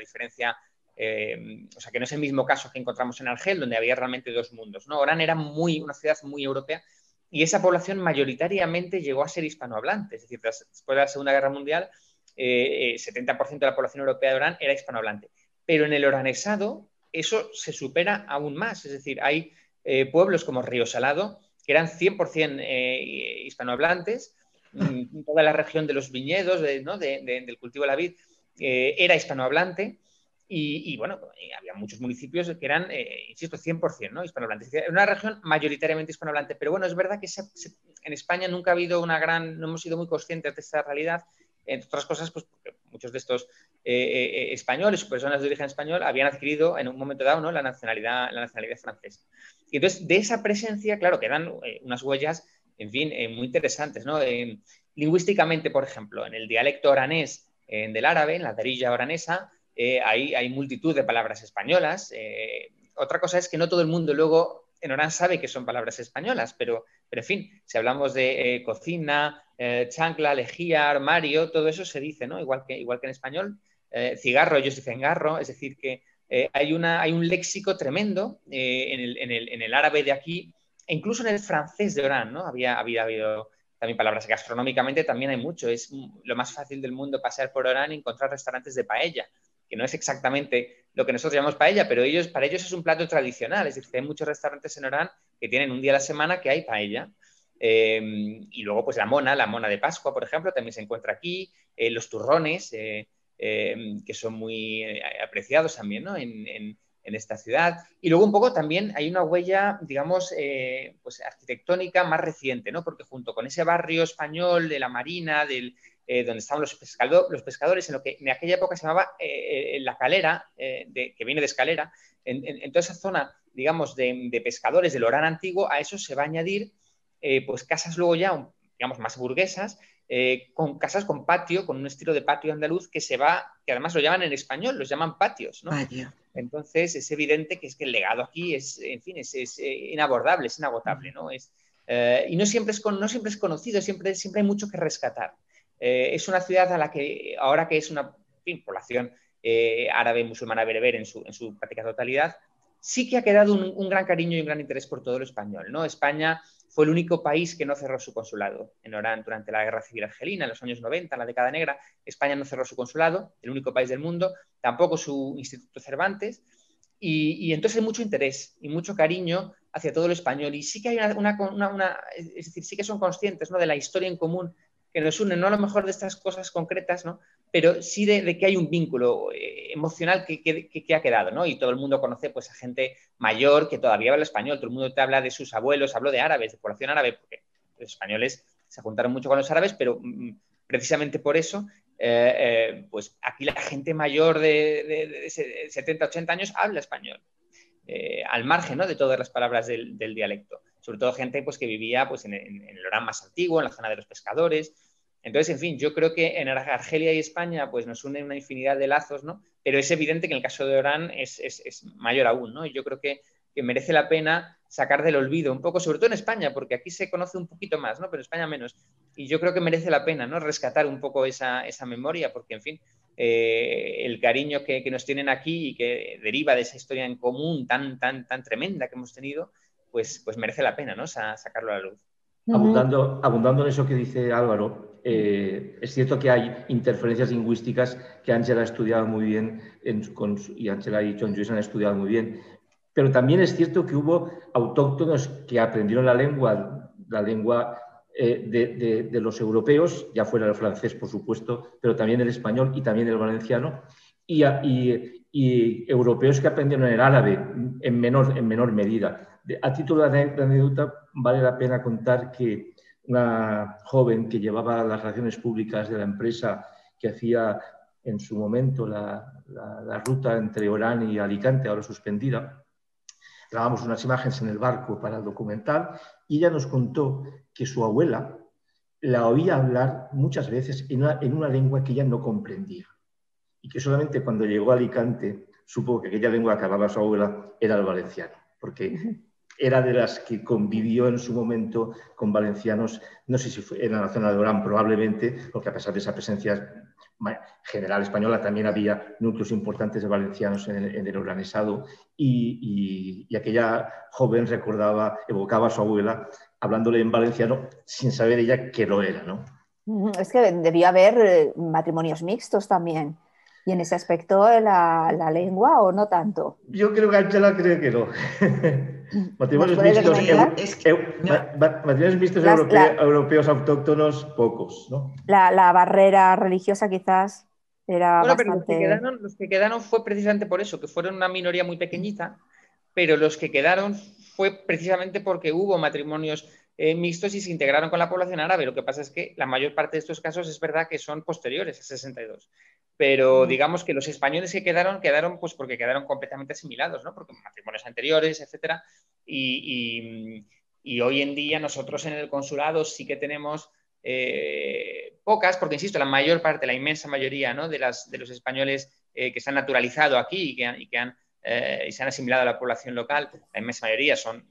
diferencia, o sea, que no es el mismo caso que encontramos en Argel, donde había realmente dos mundos. ¿no? Orán era muy, una ciudad muy europea y esa población mayoritariamente llegó a ser hispanohablante. Es decir, después de la Segunda Guerra Mundial, eh, 70% eh, de la población europea de Orán era hispanohablante. Pero en el oranesado eso se supera aún más. Es decir, hay eh, pueblos como Río Salado que eran 100% eh, hispanohablantes. Mm, toda la región de los viñedos, del cultivo de la vid, era hispanohablante. Y, bueno, había muchos municipios que eran, eh, insisto, 100% ¿no? hispanohablantes. Era una región mayoritariamente hispanohablante, pero bueno, es verdad que en España nunca ha habido una gran, no hemos sido muy conscientes de esta realidad, entre otras cosas, pues porque muchos de estos eh, eh, españoles o personas de origen español habían adquirido en un momento dado ¿no? la, nacionalidad, la nacionalidad francesa. Y entonces, de esa presencia, claro, quedan unas huellas, en fin, muy interesantes. ¿no? lingüísticamente, por ejemplo, en el dialecto oranés del árabe, en la darilla oranesa, eh, hay, multitud de palabras españolas. Eh, otra cosa es que no todo el mundo luego en Orán sabe que son palabras españolas, pero, en fin, si hablamos de eh, cocina, chancla, lejía, armario, todo eso se dice, ¿no? Igual que, igual que en español. cigarro, ellos dicen garro, es decir, que hay, una, hay un léxico tremendo en el, árabe de aquí, e incluso en el francés de Orán, ¿no? Había, había habido también palabras gastronómicamente, también hay mucho. Es lo más fácil del mundo pasar por Orán y encontrar restaurantes de paella que no es exactamente lo que nosotros llamamos paella, pero ellos, para ellos es un plato tradicional. Es decir, hay muchos restaurantes en Orán que tienen un día a la semana que hay paella. Eh, y luego, pues la mona, la mona de Pascua, por ejemplo, también se encuentra aquí. Eh, los turrones, eh, que son muy apreciados también ¿no? en, en, esta ciudad. Y luego un poco también hay una huella, digamos, pues arquitectónica más reciente, ¿no? porque junto con ese barrio español de la Marina, del, eh, donde estaban los, los, pescadores, en lo que en aquella época se llamaba eh, eh, la calera, que viene de escalera, en, toda esa zona, digamos, de, pescadores del Orán antiguo, a eso se va a añadir pues casas luego ya, digamos, más burguesas, con casas con patio, con un estilo de patio andaluz que se va, que además lo llaman en español, los llaman patios, ¿no? Entonces es evidente que es que el legado aquí es, en fin, es, inabordable, es inagotable, ¿no? Es, y no siempre es, no siempre es conocido, siempre, siempre hay mucho que rescatar. Eh, es una ciudad a la que, ahora que es una población eh, árabe, musulmana, bereber en su, práctica totalidad, sí que ha quedado un, gran cariño y un gran interés por todo lo español. ¿no? España fue el único país que no cerró su consulado en Orán durante la Guerra Civil Argelina, en los años 90, en la década negra. España no cerró su consulado, el único país del mundo, tampoco su Instituto Cervantes. Y, entonces hay mucho interés y mucho cariño hacia todo lo español. Y sí que hay una, es decir, sí que son conscientes ¿no? de la historia en común que nos une, no a lo mejor de estas cosas concretas, ¿no? pero sí de, que hay un vínculo eh, emocional que, que, ha quedado, ¿no? Y todo el mundo conoce pues, a gente mayor que todavía habla español, todo el mundo te habla de sus abuelos, hablo de árabes, de población árabe, porque los españoles se juntaron mucho con los árabes, pero mm, precisamente por eso, eh, eh, pues aquí la gente mayor de, 70, 80 años habla español, al margen ¿no? de todas las palabras del, dialecto sobre todo gente pues, que vivía pues, en, el Orán más antiguo, en la zona de los pescadores, entonces, en fin, yo creo que en Argelia y España pues nos unen una infinidad de lazos, ¿no? Pero es evidente que en el caso de Orán es, mayor aún, ¿no? Y yo creo que, merece la pena sacar del olvido un poco, sobre todo en España, porque aquí se conoce un poquito más, ¿no? Pero en España menos. Y yo creo que merece la pena, ¿no? Rescatar un poco esa, memoria, porque, en fin, eh, el cariño que, nos tienen aquí y que deriva de esa historia en común tan, tan, tan tremenda que hemos tenido, pues, pues merece la pena, ¿no? sacarlo a la luz. Abundando, abundando en eso que dice Álvaro, eh, es cierto que hay interferencias lingüísticas que Ángela ha estudiado muy bien y Ángela y John Joyce han estudiado muy bien, pero también es cierto que hubo autóctonos que aprendieron la lengua, la lengua eh, de, los europeos, ya fuera el francés, por supuesto, pero también el español y también el valenciano, y, europeos que aprendieron el árabe en menor, en menor medida. A título de anécdota, vale la pena contar que una joven que llevaba las relaciones públicas de la empresa que hacía en su momento la, ruta entre Orán y Alicante, ahora suspendida. Grabamos unas imágenes en el barco para el documental y ella nos contó que su abuela la oía hablar muchas veces en una, en una lengua que ella no comprendía y que solamente cuando llegó a Alicante supo que aquella lengua que hablaba su abuela era el valenciano, porque era de las que convivió en su momento con valencianos, no sé si fue en la zona de Orán probablemente, porque a pesar de esa presencia general española también había núcleos importantes de valencianos en el, oranesado y, aquella joven recordaba, evocaba a su abuela hablándole en valenciano sin saber ella que lo era, ¿no? Es que debía haber eh, matrimonios mixtos también. ¿Y en ese aspecto la, la lengua o no tanto? Yo creo que Ángela cree que no. Matrimonios mixtos, europeos, autóctonos, pocos. ¿no? La, barrera religiosa quizás era bueno, pero los que, quedaron, fue precisamente por eso, que fueron una minoría muy pequeñita, pero los que quedaron fue precisamente porque hubo matrimonios eh, mixtos y se integraron con la población árabe. Lo que pasa es que la mayor parte de estos casos es verdad que son posteriores a 62 pero digamos que los españoles que quedaron, quedaron pues porque quedaron completamente asimilados, ¿no? Porque matrimonios anteriores, etcétera, y, hoy en día nosotros en el consulado sí que tenemos eh, pocas, porque insisto, la mayor parte, la inmensa mayoría ¿no? de, las, de los españoles eh, que se han naturalizado aquí y que, han, y que han, y se han asimilado a la población local, la inmensa mayoría son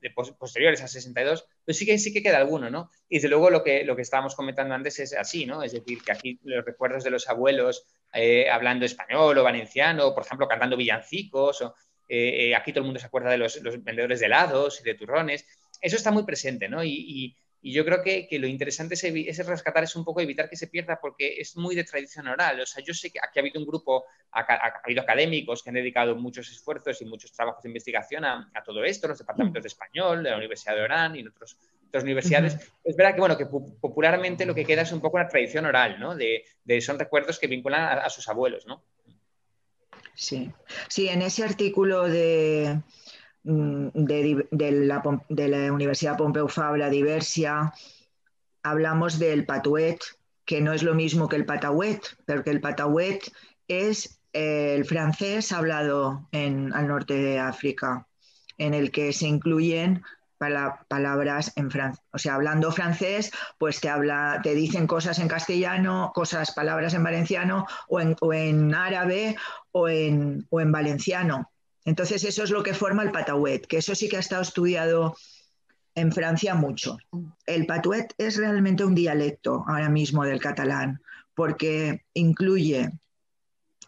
de posteriores a 62, pero sí que, sí que queda alguno, ¿no? Y desde luego lo que, lo que estábamos comentando antes es así, ¿no? Es decir, que aquí los recuerdos de los abuelos eh, hablando español o valenciano, por ejemplo, cantando villancicos, o, eh, eh, aquí todo el mundo se acuerda de los, vendedores de helados y de turrones, eso está muy presente, ¿no? y, y yo creo que, lo interesante es, rescatar, es un poco evitar que se pierda porque es muy de tradición oral. O sea, yo sé que aquí ha habido un grupo, ha, habido académicos que han dedicado muchos esfuerzos y muchos trabajos de investigación a, todo esto, los departamentos de español, de la Universidad de Orán y en otras universidades. Es verdad que, bueno, que popularmente lo que queda es un poco una tradición oral, ¿no? De, son recuerdos que vinculan a, a sus abuelos, ¿no? Sí, sí, en ese artículo de, Mm, de, la, Universidad Pompeu Fabra, Diversia, hablamos del patuet, que no es lo mismo que el patauet, porque el patauet es el francés hablado en, al norte de África, en el que se incluyen palabras en francés. O sea, hablando francés, pues te, habla, te dicen cosas en castellano, cosas, palabras en valenciano, o en, o en árabe, o en, o en valenciano. Entonces eso es lo que forma el patauet, que eso sí que ha estado estudiado en Francia mucho. El patuet es realmente un dialecto ahora mismo del catalán, porque incluye,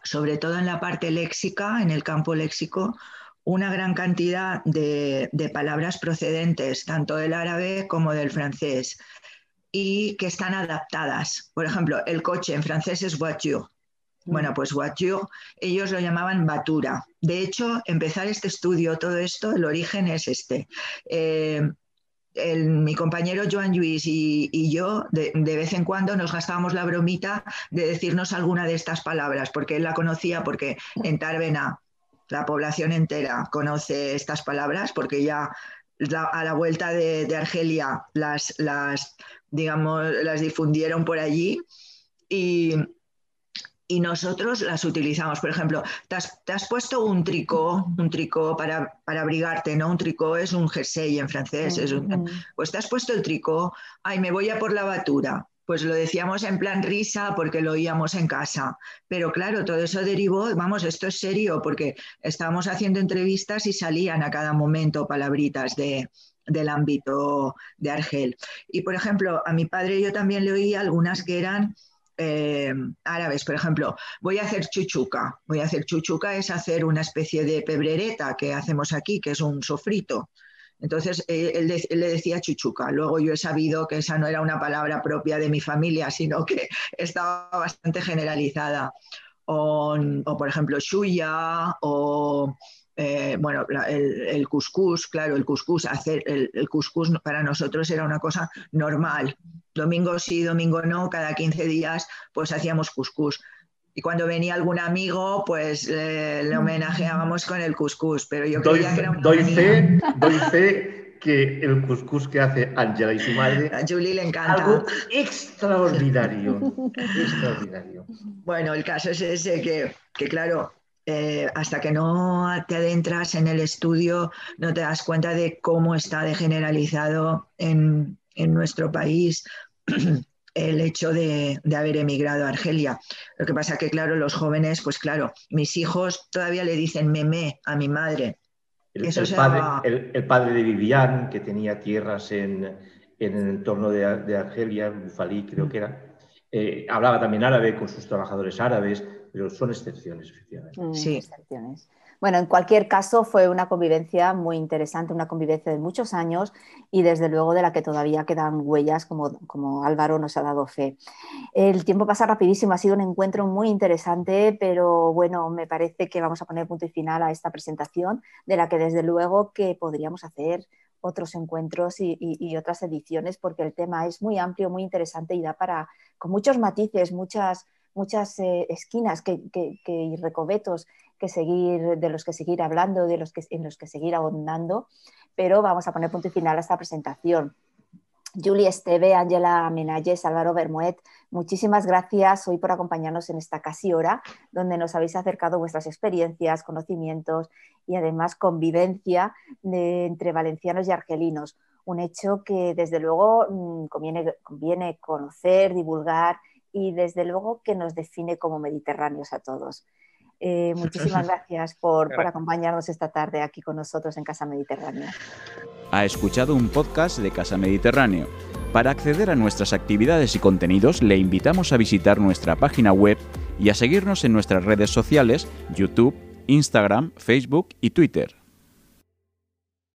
sobre todo en la parte léxica, en el campo léxico, una gran cantidad de, palabras procedentes tanto del árabe como del francés y que están adaptadas. Por ejemplo, el coche en francés es voiture. Bueno, mm. pues voiture, ellos lo llamaban batura. De hecho, empezar este estudio, todo esto, el origen es este. Eh, mi compañero Joan Lluís y, yo de, vez en cuando nos gastábamos la bromita de decirnos alguna de estas palabras, porque él la conocía, porque en Tarbena la población entera conoce estas palabras, porque ya a la vuelta de, Argelia las, las, digamos, las difundieron por allí. Y, y nosotros las utilizamos. Por ejemplo, te has, puesto un tricot, un tricot para, para, abrigarte, ¿no? Un tricot es un jersey en francés. Es pues te has puesto el tricot, ay, me voy a por la batura. Pues lo decíamos en plan risa porque lo oíamos en casa. Pero claro, todo eso derivó, vamos, esto es serio porque estábamos haciendo entrevistas y salían a cada momento palabritas de, del ámbito de Argel. Y por ejemplo, a mi padre yo también le oía algunas que eran eh, árabes, por ejemplo, voy a hacer chuchuca. Voy a hacer chuchuca es hacer una especie de pebrereta que hacemos aquí, que es un sofrito. Entonces eh, él, le decía chuchuca. Luego yo he sabido que esa no era una palabra propia de mi familia, sino que estaba bastante generalizada. O, por ejemplo, shuya o eh, bueno, el, el, cuscús, claro, el cuscús, hacer el, el, cuscús para nosotros era una cosa normal. Domingo sí, domingo no, cada 15 días pues hacíamos cuscús. Y cuando venía algún amigo, pues le homenajeábamos con el cuscús. Pero yo doy, que era doy fe, doy fe que el cuscús que hace Ángela y su madre. A Julie le encanta. Algo extraordinario. extraordinario. Bueno, el caso es ese que, que claro, eh, hasta que no te adentras en el estudio, no te das cuenta de cómo está degeneralizado en, en nuestro país el hecho de, haber emigrado a Argelia. Lo que pasa que, claro, los jóvenes, pues claro, mis hijos todavía le dicen meme a mi madre. El, padre, de Vivian, que tenía tierras en, en el entorno de, de Argelia, Bufalí creo que era, eh, hablaba también árabe con sus trabajadores árabes, pero son excepciones, efectivamente. Mm, sí. Excepciones. Bueno, en cualquier caso fue una convivencia muy interesante, una convivencia de muchos años y desde luego de la que todavía quedan huellas, como, como Álvaro nos ha dado fe. El tiempo pasa rapidísimo, ha sido un encuentro muy interesante, pero bueno, me parece que vamos a poner punto y final a esta presentación, de la que desde luego que podríamos hacer otros encuentros y, otras ediciones porque el tema es muy amplio, muy interesante y da para, con muchos matices, muchas, muchas eh, esquinas que, y recobetos que seguir, de los que seguir hablando, de los que, en los que seguir ahondando, pero vamos a poner punto y final a esta presentación. Julie Esteve, Ángela Menayes, Álvaro Bermuet, muchísimas gracias hoy por acompañarnos en esta casi hora, donde nos habéis acercado vuestras experiencias, conocimientos y además convivencia entre valencianos y argelinos. Un hecho que desde luego mm, conviene, conviene conocer, divulgar y desde luego que nos define como mediterráneos a todos. Eh, muchísimas gracias por, por, acompañarnos esta tarde aquí con nosotros en Casa Mediterráneo. Ha escuchado un podcast de Casa Mediterráneo. Para acceder a nuestras actividades y contenidos le invitamos a visitar nuestra página web y a seguirnos en nuestras redes sociales, YouTube, Instagram, Facebook y Twitter.